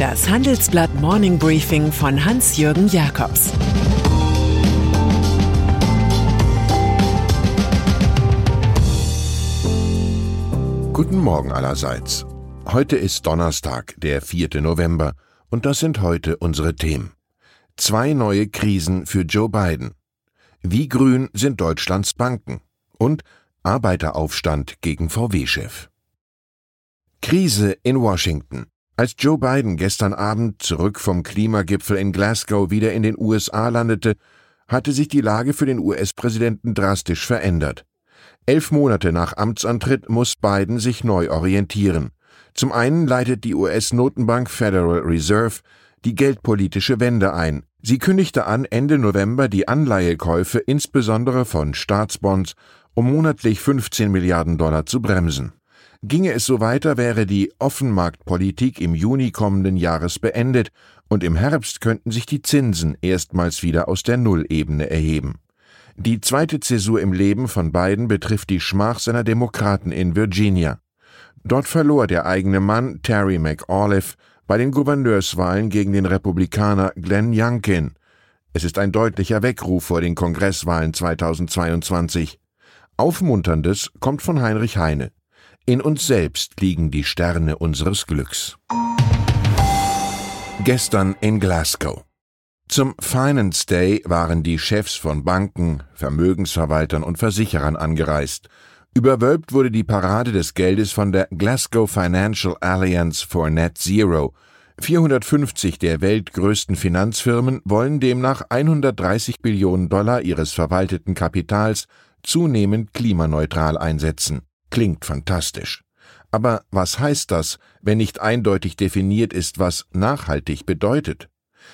Das Handelsblatt Morning Briefing von Hans-Jürgen Jakobs Guten Morgen allerseits. Heute ist Donnerstag, der 4. November, und das sind heute unsere Themen. Zwei neue Krisen für Joe Biden. Wie grün sind Deutschlands Banken? Und Arbeiteraufstand gegen VW-Chef. Krise in Washington. Als Joe Biden gestern Abend zurück vom Klimagipfel in Glasgow wieder in den USA landete, hatte sich die Lage für den US-Präsidenten drastisch verändert. Elf Monate nach Amtsantritt muss Biden sich neu orientieren. Zum einen leitet die US-Notenbank Federal Reserve die geldpolitische Wende ein. Sie kündigte an, Ende November die Anleihekäufe insbesondere von Staatsbonds um monatlich 15 Milliarden Dollar zu bremsen. Ginge es so weiter, wäre die Offenmarktpolitik im Juni kommenden Jahres beendet und im Herbst könnten sich die Zinsen erstmals wieder aus der Nullebene erheben. Die zweite Zäsur im Leben von Biden betrifft die Schmach seiner Demokraten in Virginia. Dort verlor der eigene Mann Terry McAuliffe bei den Gouverneurswahlen gegen den Republikaner Glenn Youngkin. Es ist ein deutlicher Weckruf vor den Kongresswahlen 2022. Aufmunterndes kommt von Heinrich Heine. In uns selbst liegen die Sterne unseres Glücks. Gestern in Glasgow. Zum Finance Day waren die Chefs von Banken, Vermögensverwaltern und Versicherern angereist. Überwölbt wurde die Parade des Geldes von der Glasgow Financial Alliance for Net Zero. 450 der weltgrößten Finanzfirmen wollen demnach 130 Billionen Dollar ihres verwalteten Kapitals zunehmend klimaneutral einsetzen. Klingt fantastisch. Aber was heißt das, wenn nicht eindeutig definiert ist, was nachhaltig bedeutet?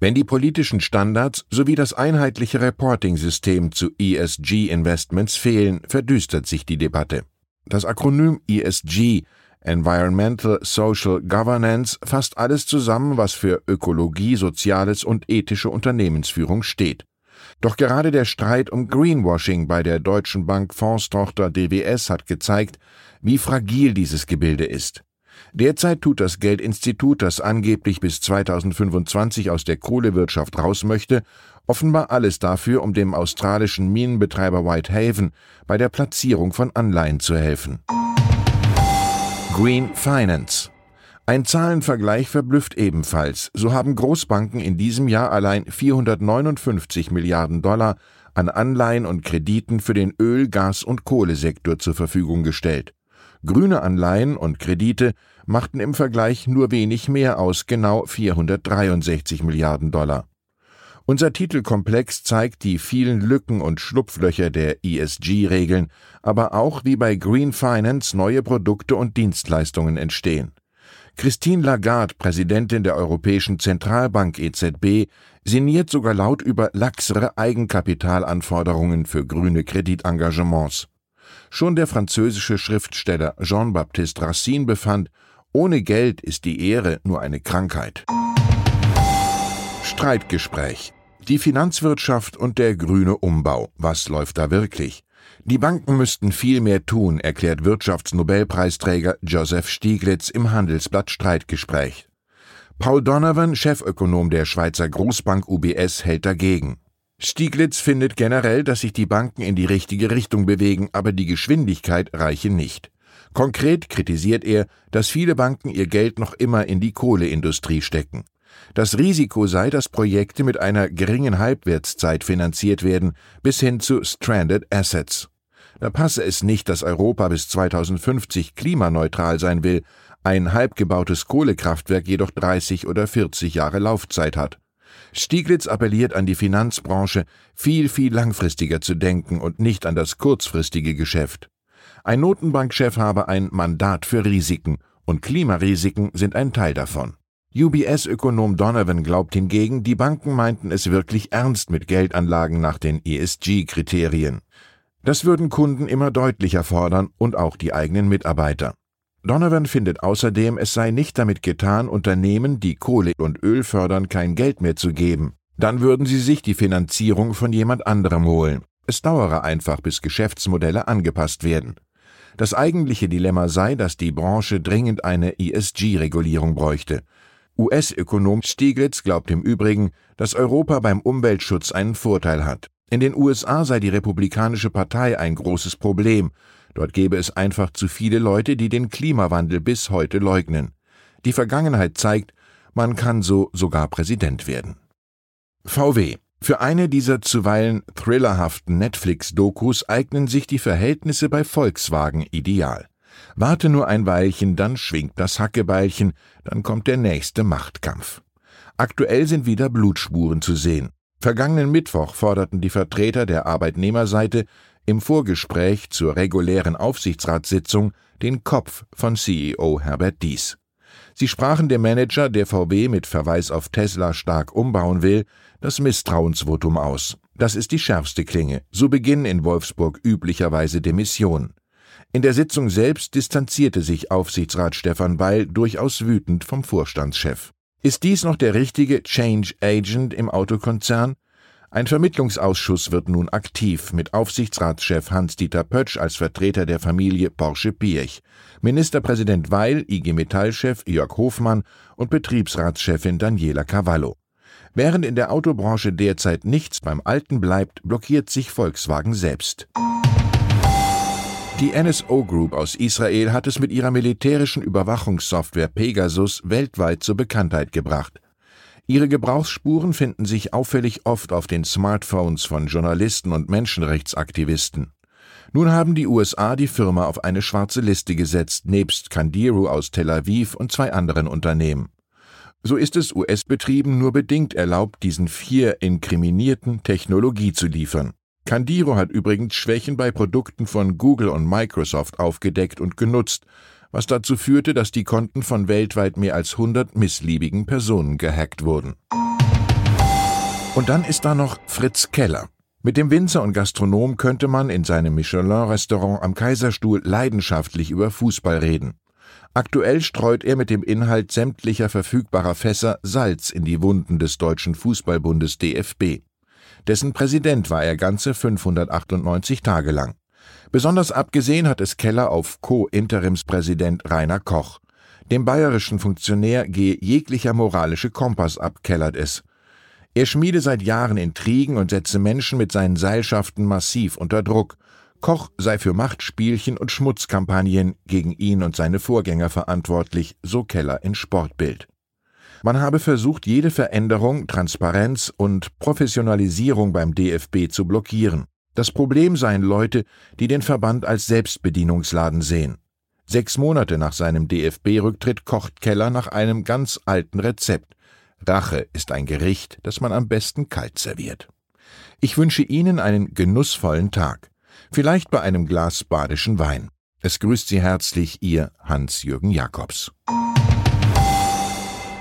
Wenn die politischen Standards sowie das einheitliche Reporting-System zu ESG-Investments fehlen, verdüstert sich die Debatte. Das Akronym ESG Environmental Social Governance fasst alles zusammen, was für Ökologie, Soziales und ethische Unternehmensführung steht. Doch gerade der Streit um Greenwashing bei der Deutschen Bank Fondstochter DWS hat gezeigt, wie fragil dieses Gebilde ist. Derzeit tut das Geldinstitut, das angeblich bis 2025 aus der Kohlewirtschaft raus möchte, offenbar alles dafür, um dem australischen Minenbetreiber Whitehaven bei der Platzierung von Anleihen zu helfen. Green Finance ein Zahlenvergleich verblüfft ebenfalls. So haben Großbanken in diesem Jahr allein 459 Milliarden Dollar an Anleihen und Krediten für den Öl-, Gas- und Kohlesektor zur Verfügung gestellt. Grüne Anleihen und Kredite machten im Vergleich nur wenig mehr aus, genau 463 Milliarden Dollar. Unser Titelkomplex zeigt die vielen Lücken und Schlupflöcher der ESG-Regeln, aber auch wie bei Green Finance neue Produkte und Dienstleistungen entstehen. Christine Lagarde, Präsidentin der Europäischen Zentralbank EZB, sinniert sogar laut über laxere Eigenkapitalanforderungen für grüne Kreditengagements. Schon der französische Schriftsteller Jean-Baptiste Racine befand, ohne Geld ist die Ehre nur eine Krankheit. Streitgespräch. Die Finanzwirtschaft und der grüne Umbau. Was läuft da wirklich? Die Banken müssten viel mehr tun, erklärt Wirtschaftsnobelpreisträger Joseph Stieglitz im Handelsblatt Streitgespräch. Paul Donovan, Chefökonom der Schweizer Großbank UBS, hält dagegen. Stieglitz findet generell, dass sich die Banken in die richtige Richtung bewegen, aber die Geschwindigkeit reiche nicht. Konkret kritisiert er, dass viele Banken ihr Geld noch immer in die Kohleindustrie stecken. Das Risiko sei, dass Projekte mit einer geringen Halbwertszeit finanziert werden, bis hin zu Stranded Assets. Da passe es nicht, dass Europa bis 2050 klimaneutral sein will, ein halbgebautes Kohlekraftwerk jedoch 30 oder 40 Jahre Laufzeit hat. Stieglitz appelliert an die Finanzbranche, viel, viel langfristiger zu denken und nicht an das kurzfristige Geschäft. Ein Notenbankchef habe ein Mandat für Risiken, und Klimarisiken sind ein Teil davon. UBS-Ökonom Donovan glaubt hingegen, die Banken meinten es wirklich ernst mit Geldanlagen nach den ESG-Kriterien. Das würden Kunden immer deutlicher fordern und auch die eigenen Mitarbeiter. Donovan findet außerdem, es sei nicht damit getan, Unternehmen, die Kohle und Öl fördern, kein Geld mehr zu geben. Dann würden sie sich die Finanzierung von jemand anderem holen. Es dauere einfach, bis Geschäftsmodelle angepasst werden. Das eigentliche Dilemma sei, dass die Branche dringend eine ESG-Regulierung bräuchte. US-Ökonom Stieglitz glaubt im Übrigen, dass Europa beim Umweltschutz einen Vorteil hat. In den USA sei die Republikanische Partei ein großes Problem. Dort gäbe es einfach zu viele Leute, die den Klimawandel bis heute leugnen. Die Vergangenheit zeigt, man kann so sogar Präsident werden. VW. Für eine dieser zuweilen thrillerhaften Netflix-Dokus eignen sich die Verhältnisse bei Volkswagen ideal. Warte nur ein Weilchen, dann schwingt das Hackebeilchen, dann kommt der nächste Machtkampf. Aktuell sind wieder Blutspuren zu sehen. Vergangenen Mittwoch forderten die Vertreter der Arbeitnehmerseite im Vorgespräch zur regulären Aufsichtsratssitzung den Kopf von CEO Herbert Dies. Sie sprachen dem Manager, der VW mit Verweis auf Tesla stark umbauen will, das Misstrauensvotum aus. Das ist die schärfste Klinge. So beginnen in Wolfsburg üblicherweise Demissionen. In der Sitzung selbst distanzierte sich Aufsichtsrat Stefan Beil durchaus wütend vom Vorstandschef. Ist dies noch der richtige Change Agent im Autokonzern? Ein Vermittlungsausschuss wird nun aktiv mit Aufsichtsratschef Hans-Dieter Pötsch als Vertreter der Familie Porsche-Piech, Ministerpräsident Weil, IG Metall-Chef Jörg Hofmann und Betriebsratschefin Daniela Cavallo. Während in der Autobranche derzeit nichts beim Alten bleibt, blockiert sich Volkswagen selbst. Die NSO Group aus Israel hat es mit ihrer militärischen Überwachungssoftware Pegasus weltweit zur Bekanntheit gebracht. Ihre Gebrauchsspuren finden sich auffällig oft auf den Smartphones von Journalisten und Menschenrechtsaktivisten. Nun haben die USA die Firma auf eine schwarze Liste gesetzt, nebst Candiru aus Tel Aviv und zwei anderen Unternehmen. So ist es US-Betrieben nur bedingt erlaubt, diesen vier Inkriminierten Technologie zu liefern. Candiro hat übrigens Schwächen bei Produkten von Google und Microsoft aufgedeckt und genutzt, was dazu führte, dass die Konten von weltweit mehr als 100 missliebigen Personen gehackt wurden. Und dann ist da noch Fritz Keller. Mit dem Winzer und Gastronom könnte man in seinem Michelin-Restaurant am Kaiserstuhl leidenschaftlich über Fußball reden. Aktuell streut er mit dem Inhalt sämtlicher verfügbarer Fässer Salz in die Wunden des Deutschen Fußballbundes DFB. Dessen Präsident war er ganze 598 Tage lang. Besonders abgesehen hat es Keller auf Co-Interimspräsident Rainer Koch. Dem bayerischen Funktionär gehe jeglicher moralische Kompass ab, kellert es. Er schmiede seit Jahren Intrigen und setze Menschen mit seinen Seilschaften massiv unter Druck. Koch sei für Machtspielchen und Schmutzkampagnen gegen ihn und seine Vorgänger verantwortlich, so Keller in Sportbild. Man habe versucht, jede Veränderung, Transparenz und Professionalisierung beim DFB zu blockieren. Das Problem seien Leute, die den Verband als Selbstbedienungsladen sehen. Sechs Monate nach seinem DFB-Rücktritt kocht Keller nach einem ganz alten Rezept. Rache ist ein Gericht, das man am besten kalt serviert. Ich wünsche Ihnen einen genussvollen Tag, vielleicht bei einem Glas badischen Wein. Es grüßt Sie herzlich Ihr Hans-Jürgen Jakobs.